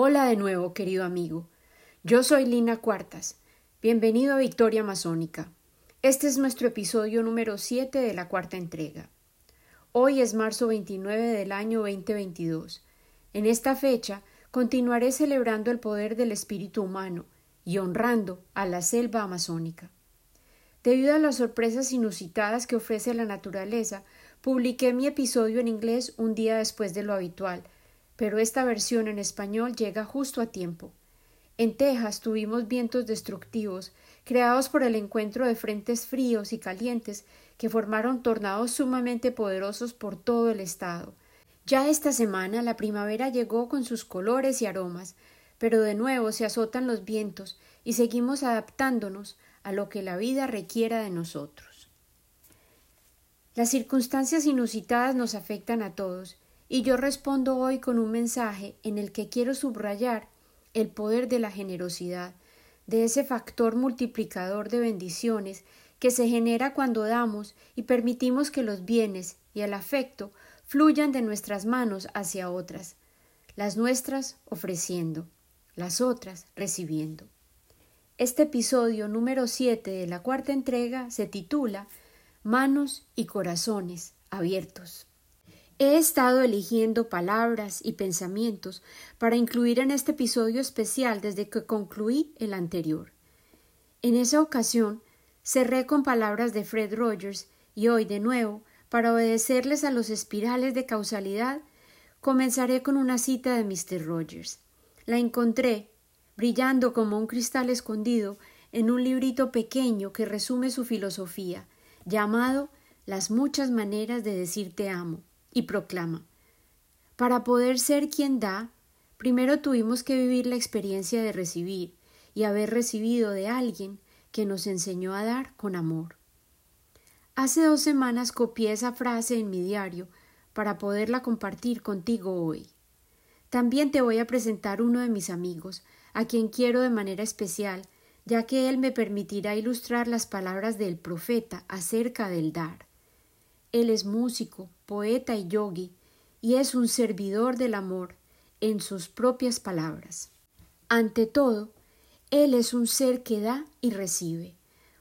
Hola de nuevo, querido amigo. Yo soy Lina Cuartas. Bienvenido a Victoria Masónica. Este es nuestro episodio número 7 de la cuarta entrega. Hoy es marzo 29 del año 2022. En esta fecha continuaré celebrando el poder del espíritu humano y honrando a la selva amazónica. Debido a las sorpresas inusitadas que ofrece la naturaleza, publiqué mi episodio en inglés un día después de lo habitual, pero esta versión en español llega justo a tiempo. En Texas tuvimos vientos destructivos, creados por el encuentro de frentes fríos y calientes que formaron tornados sumamente poderosos por todo el estado. Ya esta semana la primavera llegó con sus colores y aromas, pero de nuevo se azotan los vientos y seguimos adaptándonos a lo que la vida requiera de nosotros. Las circunstancias inusitadas nos afectan a todos, y yo respondo hoy con un mensaje en el que quiero subrayar el poder de la generosidad, de ese factor multiplicador de bendiciones que se genera cuando damos y permitimos que los bienes y el afecto fluyan de nuestras manos hacia otras, las nuestras ofreciendo, las otras recibiendo. Este episodio número 7 de la cuarta entrega se titula Manos y corazones abiertos. He estado eligiendo palabras y pensamientos para incluir en este episodio especial desde que concluí el anterior. En esa ocasión cerré con palabras de Fred Rogers y hoy de nuevo, para obedecerles a los espirales de causalidad, comenzaré con una cita de Mr. Rogers. La encontré, brillando como un cristal escondido, en un librito pequeño que resume su filosofía, llamado Las muchas maneras de decir te amo y proclama Para poder ser quien da, primero tuvimos que vivir la experiencia de recibir y haber recibido de alguien que nos enseñó a dar con amor. Hace dos semanas copié esa frase en mi diario para poderla compartir contigo hoy. También te voy a presentar uno de mis amigos, a quien quiero de manera especial, ya que él me permitirá ilustrar las palabras del profeta acerca del dar. Él es músico, poeta y yogi, y es un servidor del amor en sus propias palabras. Ante todo, Él es un ser que da y recibe,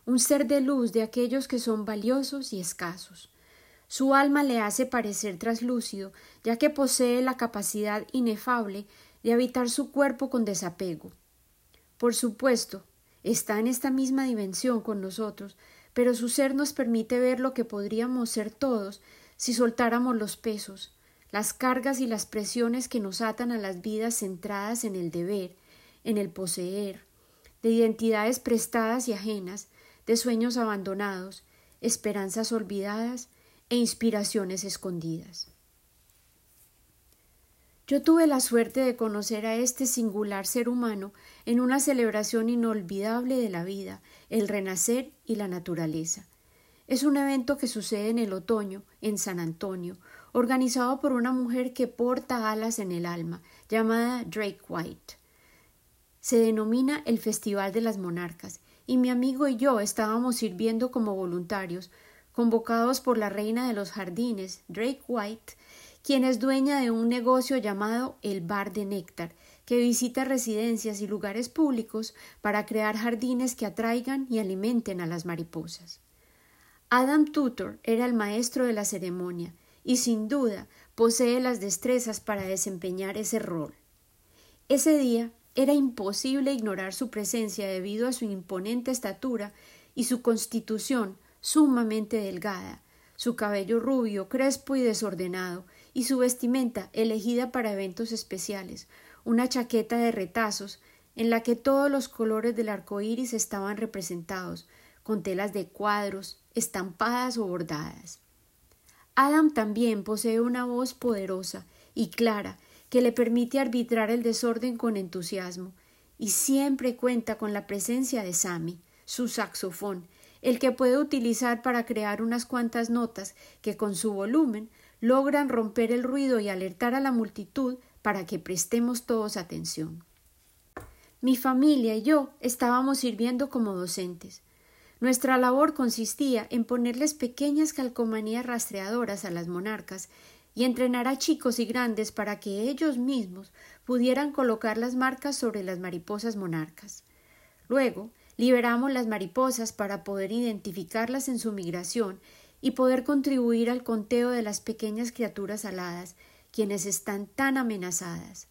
un ser de luz de aquellos que son valiosos y escasos. Su alma le hace parecer traslúcido, ya que posee la capacidad inefable de habitar su cuerpo con desapego. Por supuesto, está en esta misma dimensión con nosotros, pero su ser nos permite ver lo que podríamos ser todos si soltáramos los pesos, las cargas y las presiones que nos atan a las vidas centradas en el deber, en el poseer, de identidades prestadas y ajenas, de sueños abandonados, esperanzas olvidadas e inspiraciones escondidas. Yo tuve la suerte de conocer a este singular ser humano en una celebración inolvidable de la vida, el renacer y la naturaleza. Es un evento que sucede en el otoño, en San Antonio, organizado por una mujer que porta alas en el alma, llamada Drake White. Se denomina el Festival de las Monarcas, y mi amigo y yo estábamos sirviendo como voluntarios, convocados por la reina de los jardines, Drake White, quien es dueña de un negocio llamado El Bar de Néctar, que visita residencias y lugares públicos para crear jardines que atraigan y alimenten a las mariposas. Adam Tutor era el maestro de la ceremonia y sin duda posee las destrezas para desempeñar ese rol. Ese día era imposible ignorar su presencia debido a su imponente estatura y su constitución sumamente delgada, su cabello rubio, crespo y desordenado, y su vestimenta elegida para eventos especiales, una chaqueta de retazos en la que todos los colores del arco iris estaban representados, con telas de cuadros, estampadas o bordadas. Adam también posee una voz poderosa y clara que le permite arbitrar el desorden con entusiasmo, y siempre cuenta con la presencia de Sammy, su saxofón, el que puede utilizar para crear unas cuantas notas que con su volumen logran romper el ruido y alertar a la multitud para que prestemos todos atención. Mi familia y yo estábamos sirviendo como docentes. Nuestra labor consistía en ponerles pequeñas calcomanías rastreadoras a las monarcas y entrenar a chicos y grandes para que ellos mismos pudieran colocar las marcas sobre las mariposas monarcas. Luego, liberamos las mariposas para poder identificarlas en su migración y poder contribuir al conteo de las pequeñas criaturas aladas, quienes están tan amenazadas.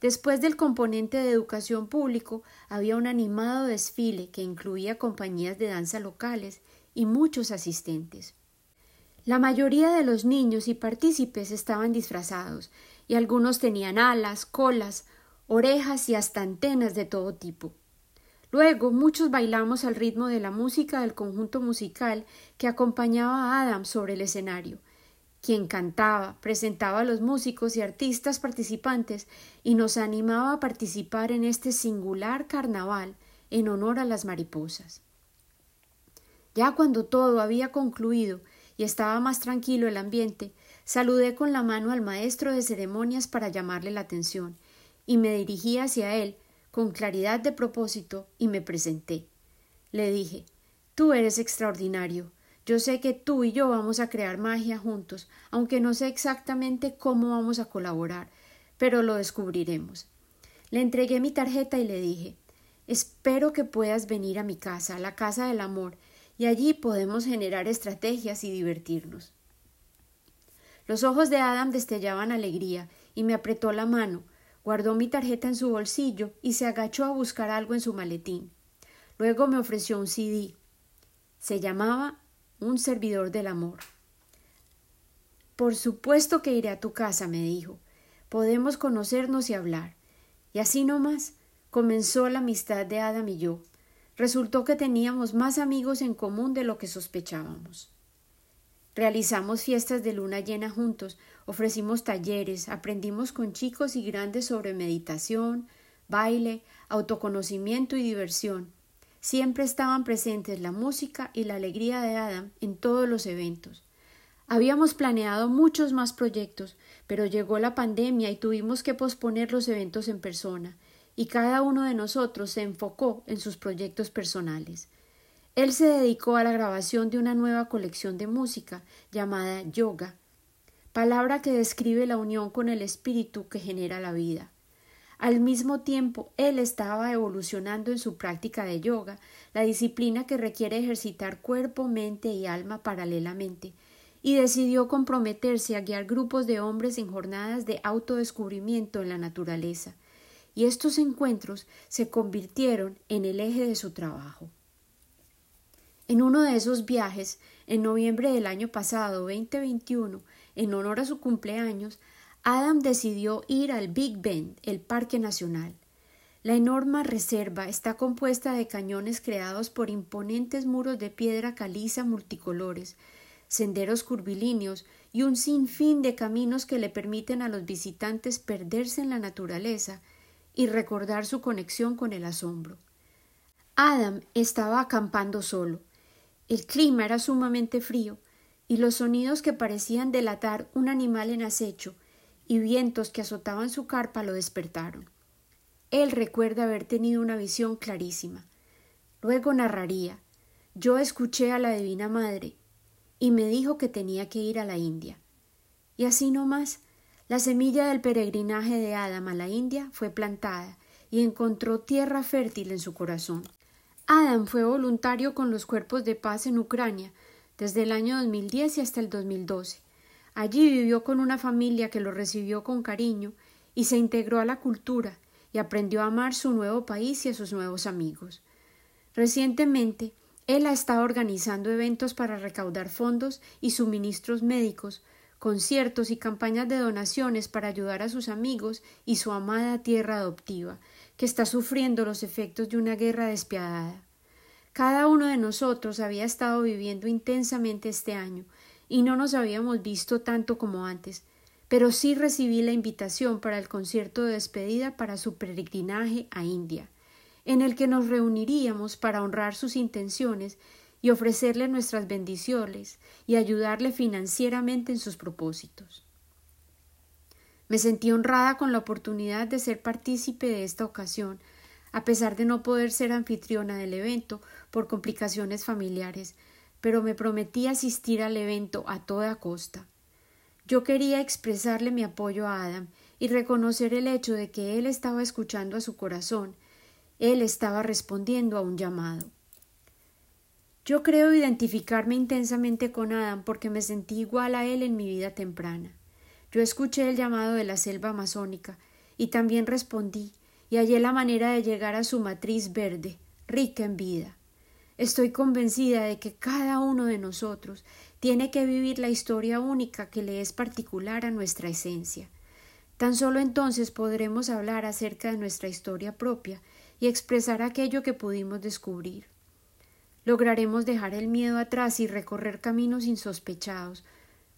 Después del componente de educación público había un animado desfile que incluía compañías de danza locales y muchos asistentes. La mayoría de los niños y partícipes estaban disfrazados, y algunos tenían alas, colas, orejas y hasta antenas de todo tipo. Luego muchos bailamos al ritmo de la música del conjunto musical que acompañaba a Adam sobre el escenario, quien cantaba, presentaba a los músicos y artistas participantes y nos animaba a participar en este singular carnaval en honor a las mariposas. Ya cuando todo había concluido y estaba más tranquilo el ambiente, saludé con la mano al maestro de ceremonias para llamarle la atención, y me dirigí hacia él con claridad de propósito y me presenté. Le dije Tú eres extraordinario. Yo sé que tú y yo vamos a crear magia juntos, aunque no sé exactamente cómo vamos a colaborar, pero lo descubriremos. Le entregué mi tarjeta y le dije Espero que puedas venir a mi casa, a la casa del amor, y allí podemos generar estrategias y divertirnos. Los ojos de Adam destellaban alegría y me apretó la mano, guardó mi tarjeta en su bolsillo y se agachó a buscar algo en su maletín. Luego me ofreció un CD. Se llamaba un servidor del amor. Por supuesto que iré a tu casa, me dijo. Podemos conocernos y hablar. Y así nomás comenzó la amistad de Adam y yo. Resultó que teníamos más amigos en común de lo que sospechábamos. Realizamos fiestas de luna llena juntos, ofrecimos talleres, aprendimos con chicos y grandes sobre meditación, baile, autoconocimiento y diversión, Siempre estaban presentes la música y la alegría de Adam en todos los eventos. Habíamos planeado muchos más proyectos, pero llegó la pandemia y tuvimos que posponer los eventos en persona, y cada uno de nosotros se enfocó en sus proyectos personales. Él se dedicó a la grabación de una nueva colección de música llamada yoga, palabra que describe la unión con el espíritu que genera la vida. Al mismo tiempo, él estaba evolucionando en su práctica de yoga, la disciplina que requiere ejercitar cuerpo, mente y alma paralelamente, y decidió comprometerse a guiar grupos de hombres en jornadas de autodescubrimiento en la naturaleza, y estos encuentros se convirtieron en el eje de su trabajo. En uno de esos viajes, en noviembre del año pasado, 2021, en honor a su cumpleaños, Adam decidió ir al Big Bend, el Parque Nacional. La enorme reserva está compuesta de cañones creados por imponentes muros de piedra caliza multicolores, senderos curvilíneos y un sinfín de caminos que le permiten a los visitantes perderse en la naturaleza y recordar su conexión con el asombro. Adam estaba acampando solo. El clima era sumamente frío y los sonidos que parecían delatar un animal en acecho y vientos que azotaban su carpa lo despertaron. Él recuerda haber tenido una visión clarísima. Luego narraría Yo escuché a la Divina Madre y me dijo que tenía que ir a la India. Y así no más, la semilla del peregrinaje de Adam a la India fue plantada y encontró tierra fértil en su corazón. Adam fue voluntario con los cuerpos de paz en Ucrania desde el año 2010 y hasta el 2012 Allí vivió con una familia que lo recibió con cariño y se integró a la cultura y aprendió a amar su nuevo país y a sus nuevos amigos. Recientemente, él ha estado organizando eventos para recaudar fondos y suministros médicos, conciertos y campañas de donaciones para ayudar a sus amigos y su amada tierra adoptiva, que está sufriendo los efectos de una guerra despiadada. Cada uno de nosotros había estado viviendo intensamente este año, y no nos habíamos visto tanto como antes, pero sí recibí la invitación para el concierto de despedida para su peregrinaje a India, en el que nos reuniríamos para honrar sus intenciones y ofrecerle nuestras bendiciones y ayudarle financieramente en sus propósitos. Me sentí honrada con la oportunidad de ser partícipe de esta ocasión, a pesar de no poder ser anfitriona del evento por complicaciones familiares, pero me prometí asistir al evento a toda costa. Yo quería expresarle mi apoyo a Adam y reconocer el hecho de que él estaba escuchando a su corazón, él estaba respondiendo a un llamado. Yo creo identificarme intensamente con Adam porque me sentí igual a él en mi vida temprana. Yo escuché el llamado de la selva amazónica y también respondí y hallé la manera de llegar a su matriz verde, rica en vida. Estoy convencida de que cada uno de nosotros tiene que vivir la historia única que le es particular a nuestra esencia. Tan solo entonces podremos hablar acerca de nuestra historia propia y expresar aquello que pudimos descubrir. Lograremos dejar el miedo atrás y recorrer caminos insospechados.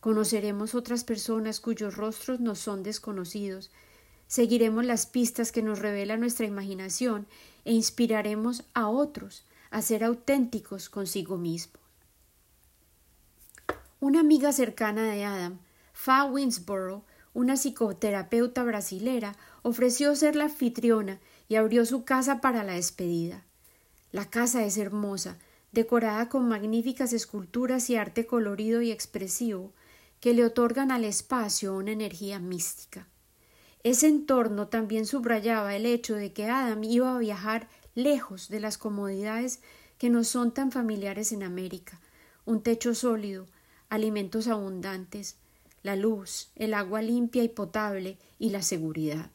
Conoceremos otras personas cuyos rostros nos son desconocidos. Seguiremos las pistas que nos revela nuestra imaginación e inspiraremos a otros a ser auténticos consigo mismos. Una amiga cercana de Adam, Fa Winsborough, una psicoterapeuta brasilera, ofreció ser la anfitriona y abrió su casa para la despedida. La casa es hermosa, decorada con magníficas esculturas y arte colorido y expresivo que le otorgan al espacio una energía mística. Ese entorno también subrayaba el hecho de que Adam iba a viajar lejos de las comodidades que nos son tan familiares en América, un techo sólido, alimentos abundantes, la luz, el agua limpia y potable y la seguridad.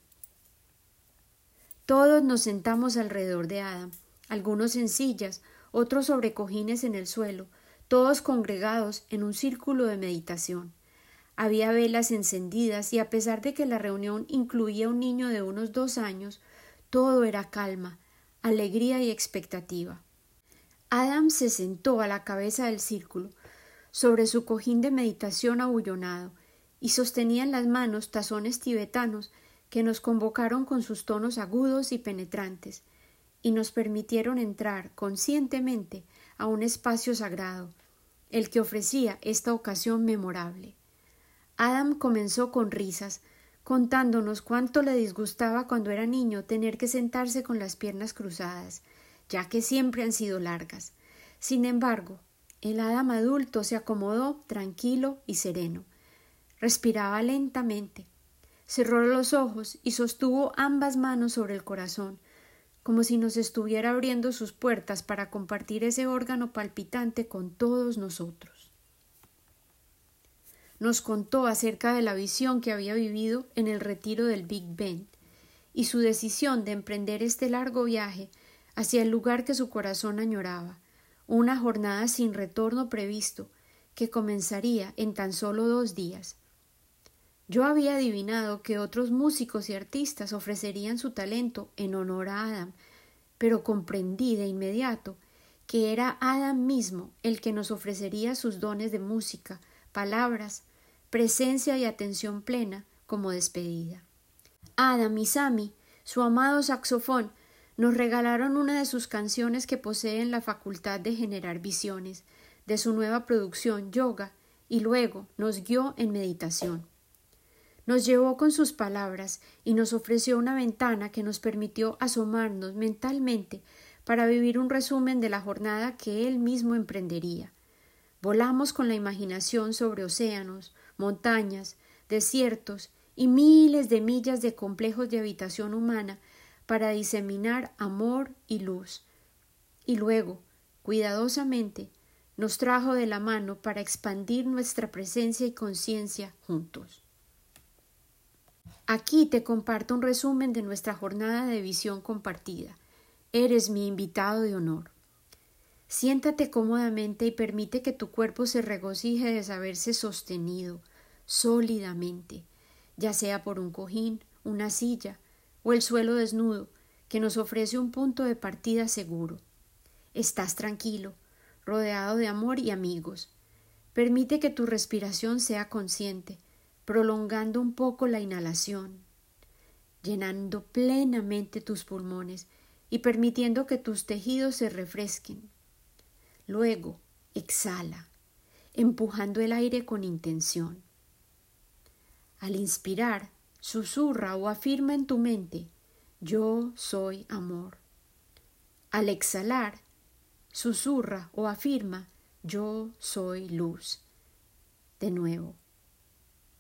Todos nos sentamos alrededor de Adam, algunos en sillas, otros sobre cojines en el suelo, todos congregados en un círculo de meditación. Había velas encendidas y a pesar de que la reunión incluía un niño de unos dos años, todo era calma, alegría y expectativa. Adam se sentó a la cabeza del círculo, sobre su cojín de meditación abullonado, y sostenía en las manos tazones tibetanos que nos convocaron con sus tonos agudos y penetrantes, y nos permitieron entrar conscientemente a un espacio sagrado, el que ofrecía esta ocasión memorable. Adam comenzó con risas, contándonos cuánto le disgustaba cuando era niño tener que sentarse con las piernas cruzadas, ya que siempre han sido largas. Sin embargo, el Adam adulto se acomodó tranquilo y sereno. Respiraba lentamente. Cerró los ojos y sostuvo ambas manos sobre el corazón, como si nos estuviera abriendo sus puertas para compartir ese órgano palpitante con todos nosotros nos contó acerca de la visión que había vivido en el retiro del Big Ben y su decisión de emprender este largo viaje hacia el lugar que su corazón añoraba, una jornada sin retorno previsto que comenzaría en tan solo dos días. Yo había adivinado que otros músicos y artistas ofrecerían su talento en honor a Adam, pero comprendí de inmediato que era Adam mismo el que nos ofrecería sus dones de música, palabras, presencia y atención plena como despedida. Adam y Sami, su amado saxofón, nos regalaron una de sus canciones que poseen la facultad de generar visiones, de su nueva producción Yoga, y luego nos guió en meditación. Nos llevó con sus palabras y nos ofreció una ventana que nos permitió asomarnos mentalmente para vivir un resumen de la jornada que él mismo emprendería. Volamos con la imaginación sobre océanos, montañas, desiertos y miles de millas de complejos de habitación humana para diseminar amor y luz. Y luego, cuidadosamente, nos trajo de la mano para expandir nuestra presencia y conciencia juntos. Aquí te comparto un resumen de nuestra jornada de visión compartida. Eres mi invitado de honor. Siéntate cómodamente y permite que tu cuerpo se regocije de saberse sostenido sólidamente, ya sea por un cojín, una silla o el suelo desnudo, que nos ofrece un punto de partida seguro. Estás tranquilo, rodeado de amor y amigos. Permite que tu respiración sea consciente, prolongando un poco la inhalación, llenando plenamente tus pulmones y permitiendo que tus tejidos se refresquen. Luego, exhala, empujando el aire con intención. Al inspirar, susurra o afirma en tu mente Yo soy amor. Al exhalar, susurra o afirma Yo soy luz. De nuevo,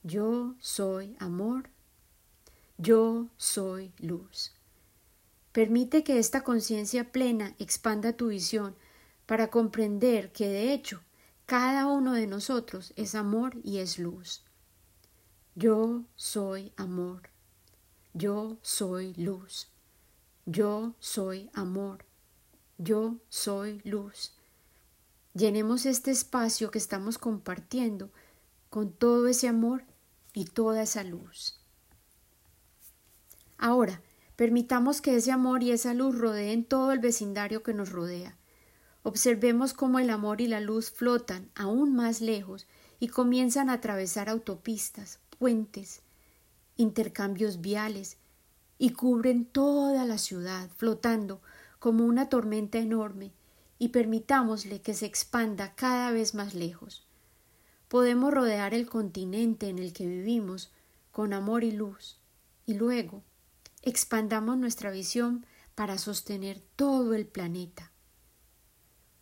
Yo soy amor. Yo soy luz. Permite que esta conciencia plena expanda tu visión para comprender que de hecho cada uno de nosotros es amor y es luz. Yo soy amor. Yo soy luz. Yo soy amor. Yo soy luz. Llenemos este espacio que estamos compartiendo con todo ese amor y toda esa luz. Ahora, permitamos que ese amor y esa luz rodeen todo el vecindario que nos rodea. Observemos cómo el amor y la luz flotan aún más lejos y comienzan a atravesar autopistas, puentes, intercambios viales y cubren toda la ciudad, flotando como una tormenta enorme, y permitámosle que se expanda cada vez más lejos. Podemos rodear el continente en el que vivimos con amor y luz, y luego expandamos nuestra visión para sostener todo el planeta.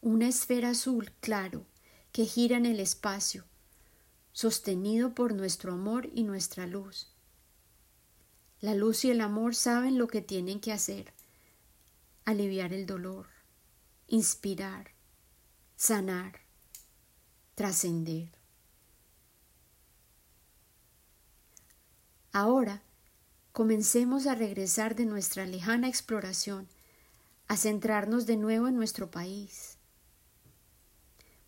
Una esfera azul claro que gira en el espacio, sostenido por nuestro amor y nuestra luz. La luz y el amor saben lo que tienen que hacer, aliviar el dolor, inspirar, sanar, trascender. Ahora comencemos a regresar de nuestra lejana exploración, a centrarnos de nuevo en nuestro país,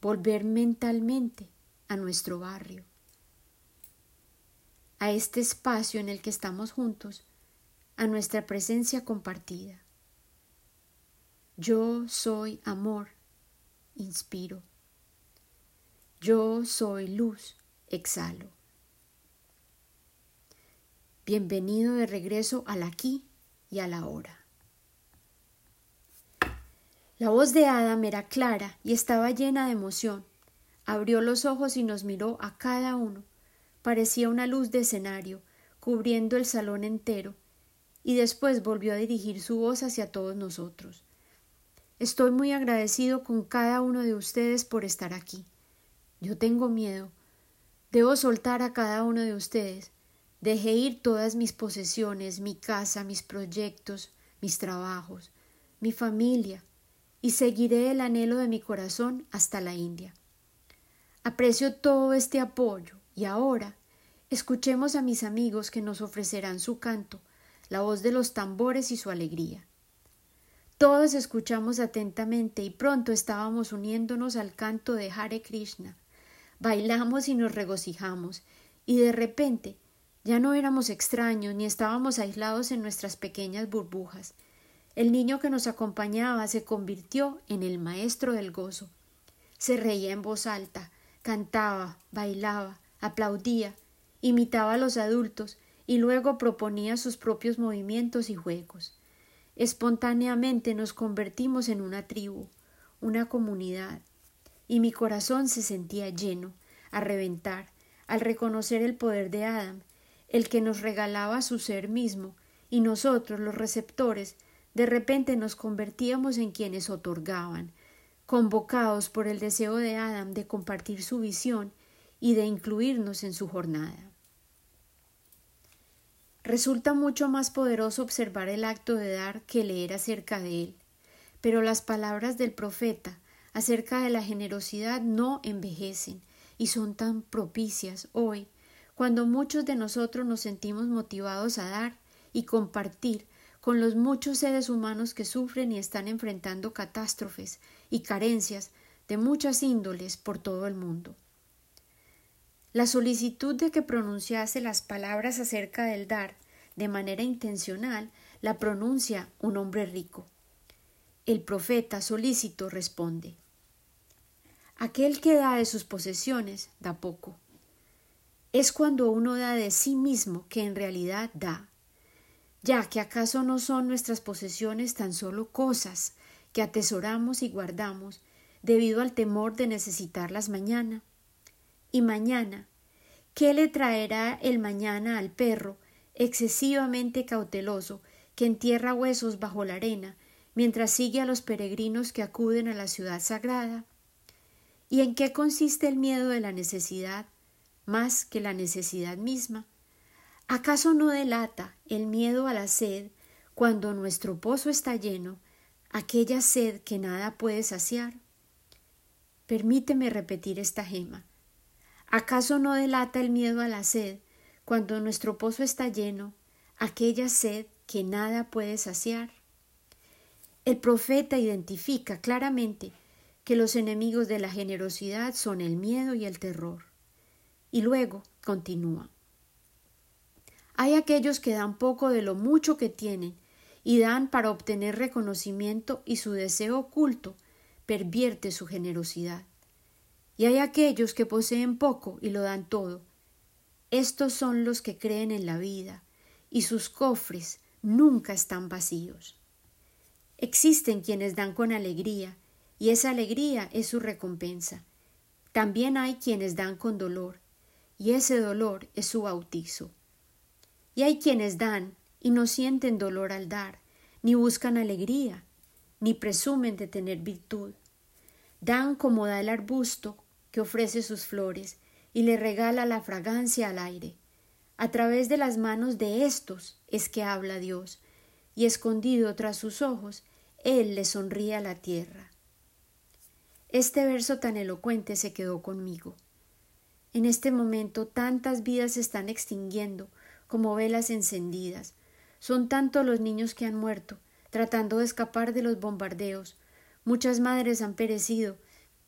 volver mentalmente a nuestro barrio, a este espacio en el que estamos juntos, a nuestra presencia compartida. Yo soy amor, inspiro. Yo soy luz, exhalo. Bienvenido de regreso al aquí y a la hora. La voz de Adam era clara y estaba llena de emoción. Abrió los ojos y nos miró a cada uno. Parecía una luz de escenario, cubriendo el salón entero, y después volvió a dirigir su voz hacia todos nosotros. Estoy muy agradecido con cada uno de ustedes por estar aquí. Yo tengo miedo. Debo soltar a cada uno de ustedes, Dejé ir todas mis posesiones, mi casa, mis proyectos, mis trabajos, mi familia, y seguiré el anhelo de mi corazón hasta la India. Aprecio todo este apoyo y ahora escuchemos a mis amigos que nos ofrecerán su canto, la voz de los tambores y su alegría. Todos escuchamos atentamente y pronto estábamos uniéndonos al canto de Hare Krishna. Bailamos y nos regocijamos, y de repente ya no éramos extraños ni estábamos aislados en nuestras pequeñas burbujas. El niño que nos acompañaba se convirtió en el maestro del gozo. Se reía en voz alta, cantaba, bailaba, aplaudía, imitaba a los adultos y luego proponía sus propios movimientos y juegos. Espontáneamente nos convertimos en una tribu, una comunidad, y mi corazón se sentía lleno, a reventar, al reconocer el poder de Adam el que nos regalaba su ser mismo, y nosotros, los receptores, de repente nos convertíamos en quienes otorgaban, convocados por el deseo de Adam de compartir su visión y de incluirnos en su jornada. Resulta mucho más poderoso observar el acto de dar que leer acerca de él, pero las palabras del profeta acerca de la generosidad no envejecen y son tan propicias hoy cuando muchos de nosotros nos sentimos motivados a dar y compartir con los muchos seres humanos que sufren y están enfrentando catástrofes y carencias de muchas índoles por todo el mundo. La solicitud de que pronunciase las palabras acerca del dar de manera intencional la pronuncia un hombre rico. El profeta solícito responde Aquel que da de sus posesiones da poco es cuando uno da de sí mismo que en realidad da, ya que acaso no son nuestras posesiones tan solo cosas que atesoramos y guardamos debido al temor de necesitarlas mañana. Y mañana, ¿qué le traerá el mañana al perro excesivamente cauteloso que entierra huesos bajo la arena mientras sigue a los peregrinos que acuden a la ciudad sagrada? ¿Y en qué consiste el miedo de la necesidad? más que la necesidad misma. ¿Acaso no delata el miedo a la sed cuando nuestro pozo está lleno, aquella sed que nada puede saciar? Permíteme repetir esta gema. ¿Acaso no delata el miedo a la sed cuando nuestro pozo está lleno, aquella sed que nada puede saciar? El profeta identifica claramente que los enemigos de la generosidad son el miedo y el terror. Y luego continúa. Hay aquellos que dan poco de lo mucho que tienen y dan para obtener reconocimiento y su deseo oculto pervierte su generosidad. Y hay aquellos que poseen poco y lo dan todo. Estos son los que creen en la vida y sus cofres nunca están vacíos. Existen quienes dan con alegría y esa alegría es su recompensa. También hay quienes dan con dolor y ese dolor es su bautizo. Y hay quienes dan y no sienten dolor al dar, ni buscan alegría, ni presumen de tener virtud. Dan como da el arbusto que ofrece sus flores y le regala la fragancia al aire. A través de las manos de éstos es que habla Dios, y escondido tras sus ojos, Él le sonríe a la tierra. Este verso tan elocuente se quedó conmigo. En este momento tantas vidas se están extinguiendo como velas encendidas. Son tantos los niños que han muerto, tratando de escapar de los bombardeos. Muchas madres han perecido,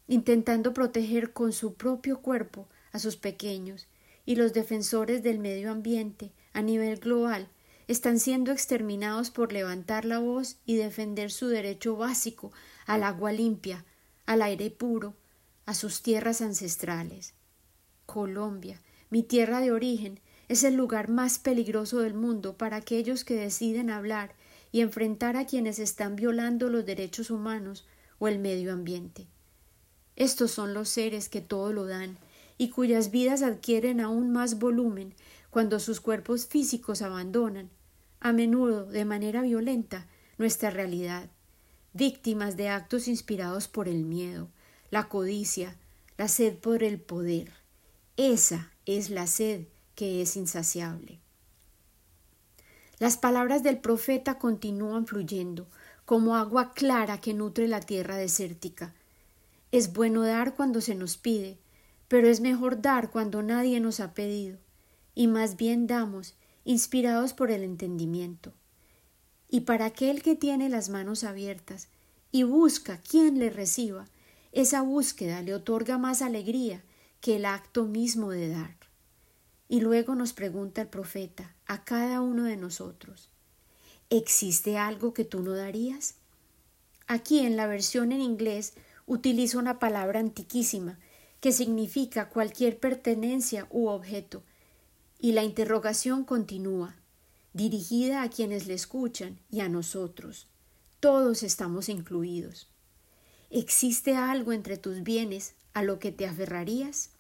intentando proteger con su propio cuerpo a sus pequeños, y los defensores del medio ambiente a nivel global están siendo exterminados por levantar la voz y defender su derecho básico al agua limpia, al aire puro, a sus tierras ancestrales. Colombia, mi tierra de origen, es el lugar más peligroso del mundo para aquellos que deciden hablar y enfrentar a quienes están violando los derechos humanos o el medio ambiente. Estos son los seres que todo lo dan y cuyas vidas adquieren aún más volumen cuando sus cuerpos físicos abandonan, a menudo de manera violenta, nuestra realidad víctimas de actos inspirados por el miedo, la codicia, la sed por el poder. Esa es la sed que es insaciable. Las palabras del profeta continúan fluyendo, como agua clara que nutre la tierra desértica. Es bueno dar cuando se nos pide, pero es mejor dar cuando nadie nos ha pedido, y más bien damos, inspirados por el entendimiento. Y para aquel que tiene las manos abiertas y busca quien le reciba, esa búsqueda le otorga más alegría que el acto mismo de dar. Y luego nos pregunta el profeta a cada uno de nosotros, ¿existe algo que tú no darías? Aquí en la versión en inglés utiliza una palabra antiquísima que significa cualquier pertenencia u objeto, y la interrogación continúa dirigida a quienes le escuchan y a nosotros. Todos estamos incluidos. ¿Existe algo entre tus bienes a lo que te aferrarías?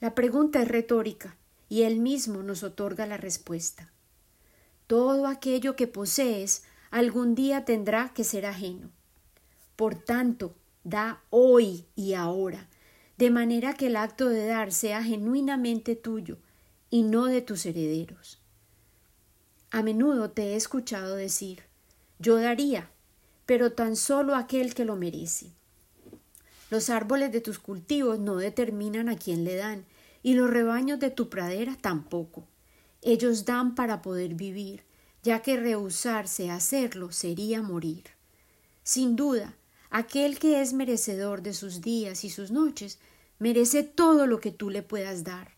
La pregunta es retórica y él mismo nos otorga la respuesta. Todo aquello que posees algún día tendrá que ser ajeno. Por tanto, da hoy y ahora, de manera que el acto de dar sea genuinamente tuyo y no de tus herederos. A menudo te he escuchado decir yo daría, pero tan solo aquel que lo merece. Los árboles de tus cultivos no determinan a quién le dan, y los rebaños de tu pradera tampoco. Ellos dan para poder vivir, ya que rehusarse a hacerlo sería morir. Sin duda, aquel que es merecedor de sus días y sus noches merece todo lo que tú le puedas dar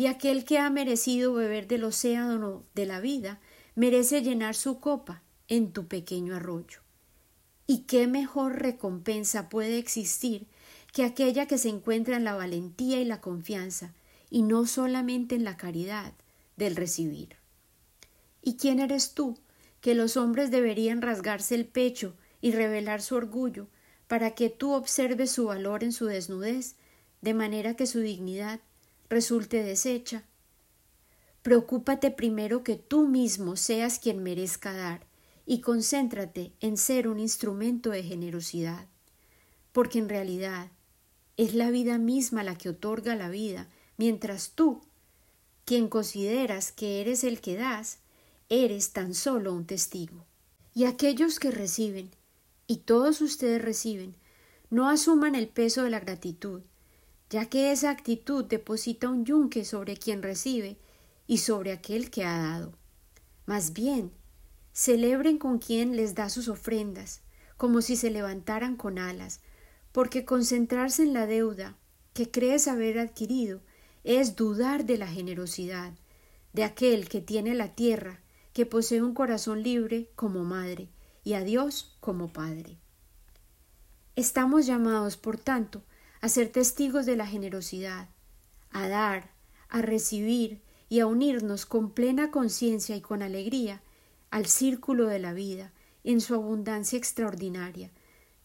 y aquel que ha merecido beber del océano de la vida merece llenar su copa en tu pequeño arroyo. ¿Y qué mejor recompensa puede existir que aquella que se encuentra en la valentía y la confianza, y no solamente en la caridad del recibir? ¿Y quién eres tú que los hombres deberían rasgarse el pecho y revelar su orgullo para que tú observes su valor en su desnudez, de manera que su dignidad resulte deshecha. Preocúpate primero que tú mismo seas quien merezca dar y concéntrate en ser un instrumento de generosidad, porque en realidad es la vida misma la que otorga la vida, mientras tú quien consideras que eres el que das, eres tan solo un testigo. Y aquellos que reciben, y todos ustedes reciben, no asuman el peso de la gratitud, ya que esa actitud deposita un yunque sobre quien recibe y sobre aquel que ha dado. Más bien, celebren con quien les da sus ofrendas, como si se levantaran con alas, porque concentrarse en la deuda que crees haber adquirido es dudar de la generosidad de aquel que tiene la tierra, que posee un corazón libre como madre y a Dios como Padre. Estamos llamados, por tanto, a ser testigos de la generosidad, a dar, a recibir y a unirnos con plena conciencia y con alegría al círculo de la vida en su abundancia extraordinaria,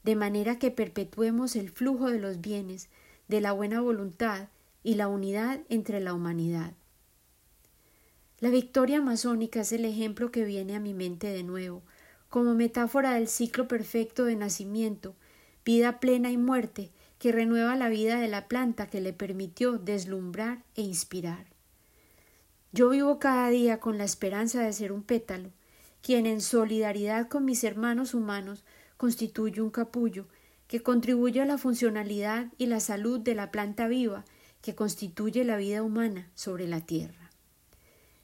de manera que perpetuemos el flujo de los bienes, de la buena voluntad y la unidad entre la humanidad. La victoria masónica es el ejemplo que viene a mi mente de nuevo, como metáfora del ciclo perfecto de nacimiento, vida plena y muerte, que renueva la vida de la planta que le permitió deslumbrar e inspirar. Yo vivo cada día con la esperanza de ser un pétalo, quien en solidaridad con mis hermanos humanos constituye un capullo que contribuye a la funcionalidad y la salud de la planta viva que constituye la vida humana sobre la tierra.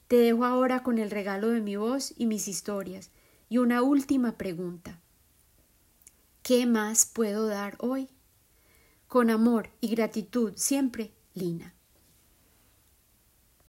Te dejo ahora con el regalo de mi voz y mis historias y una última pregunta. ¿Qué más puedo dar hoy? Con amor y gratitud siempre, Lina.